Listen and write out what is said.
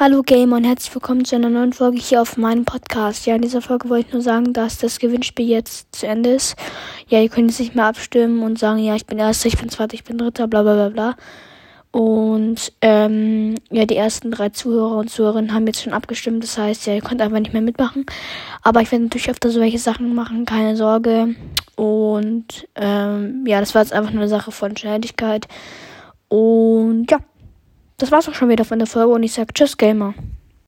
Hallo Gamer und herzlich willkommen zu einer neuen Folge hier auf meinem Podcast. Ja, in dieser Folge wollte ich nur sagen, dass das Gewinnspiel jetzt zu Ende ist. Ja, ihr könnt jetzt nicht mehr abstimmen und sagen, ja, ich bin Erster, ich bin Zweiter, ich bin Dritter, bla bla bla bla. Und ähm, ja, die ersten drei Zuhörer und Zuhörerinnen haben jetzt schon abgestimmt. Das heißt, ja, ihr könnt einfach nicht mehr mitmachen. Aber ich werde natürlich öfter solche Sachen machen, keine Sorge. Und ähm, ja, das war jetzt einfach nur eine Sache von Schnelligkeit. Und ja das war's auch schon wieder von der Folge und ich sag Tschüss, Gamer.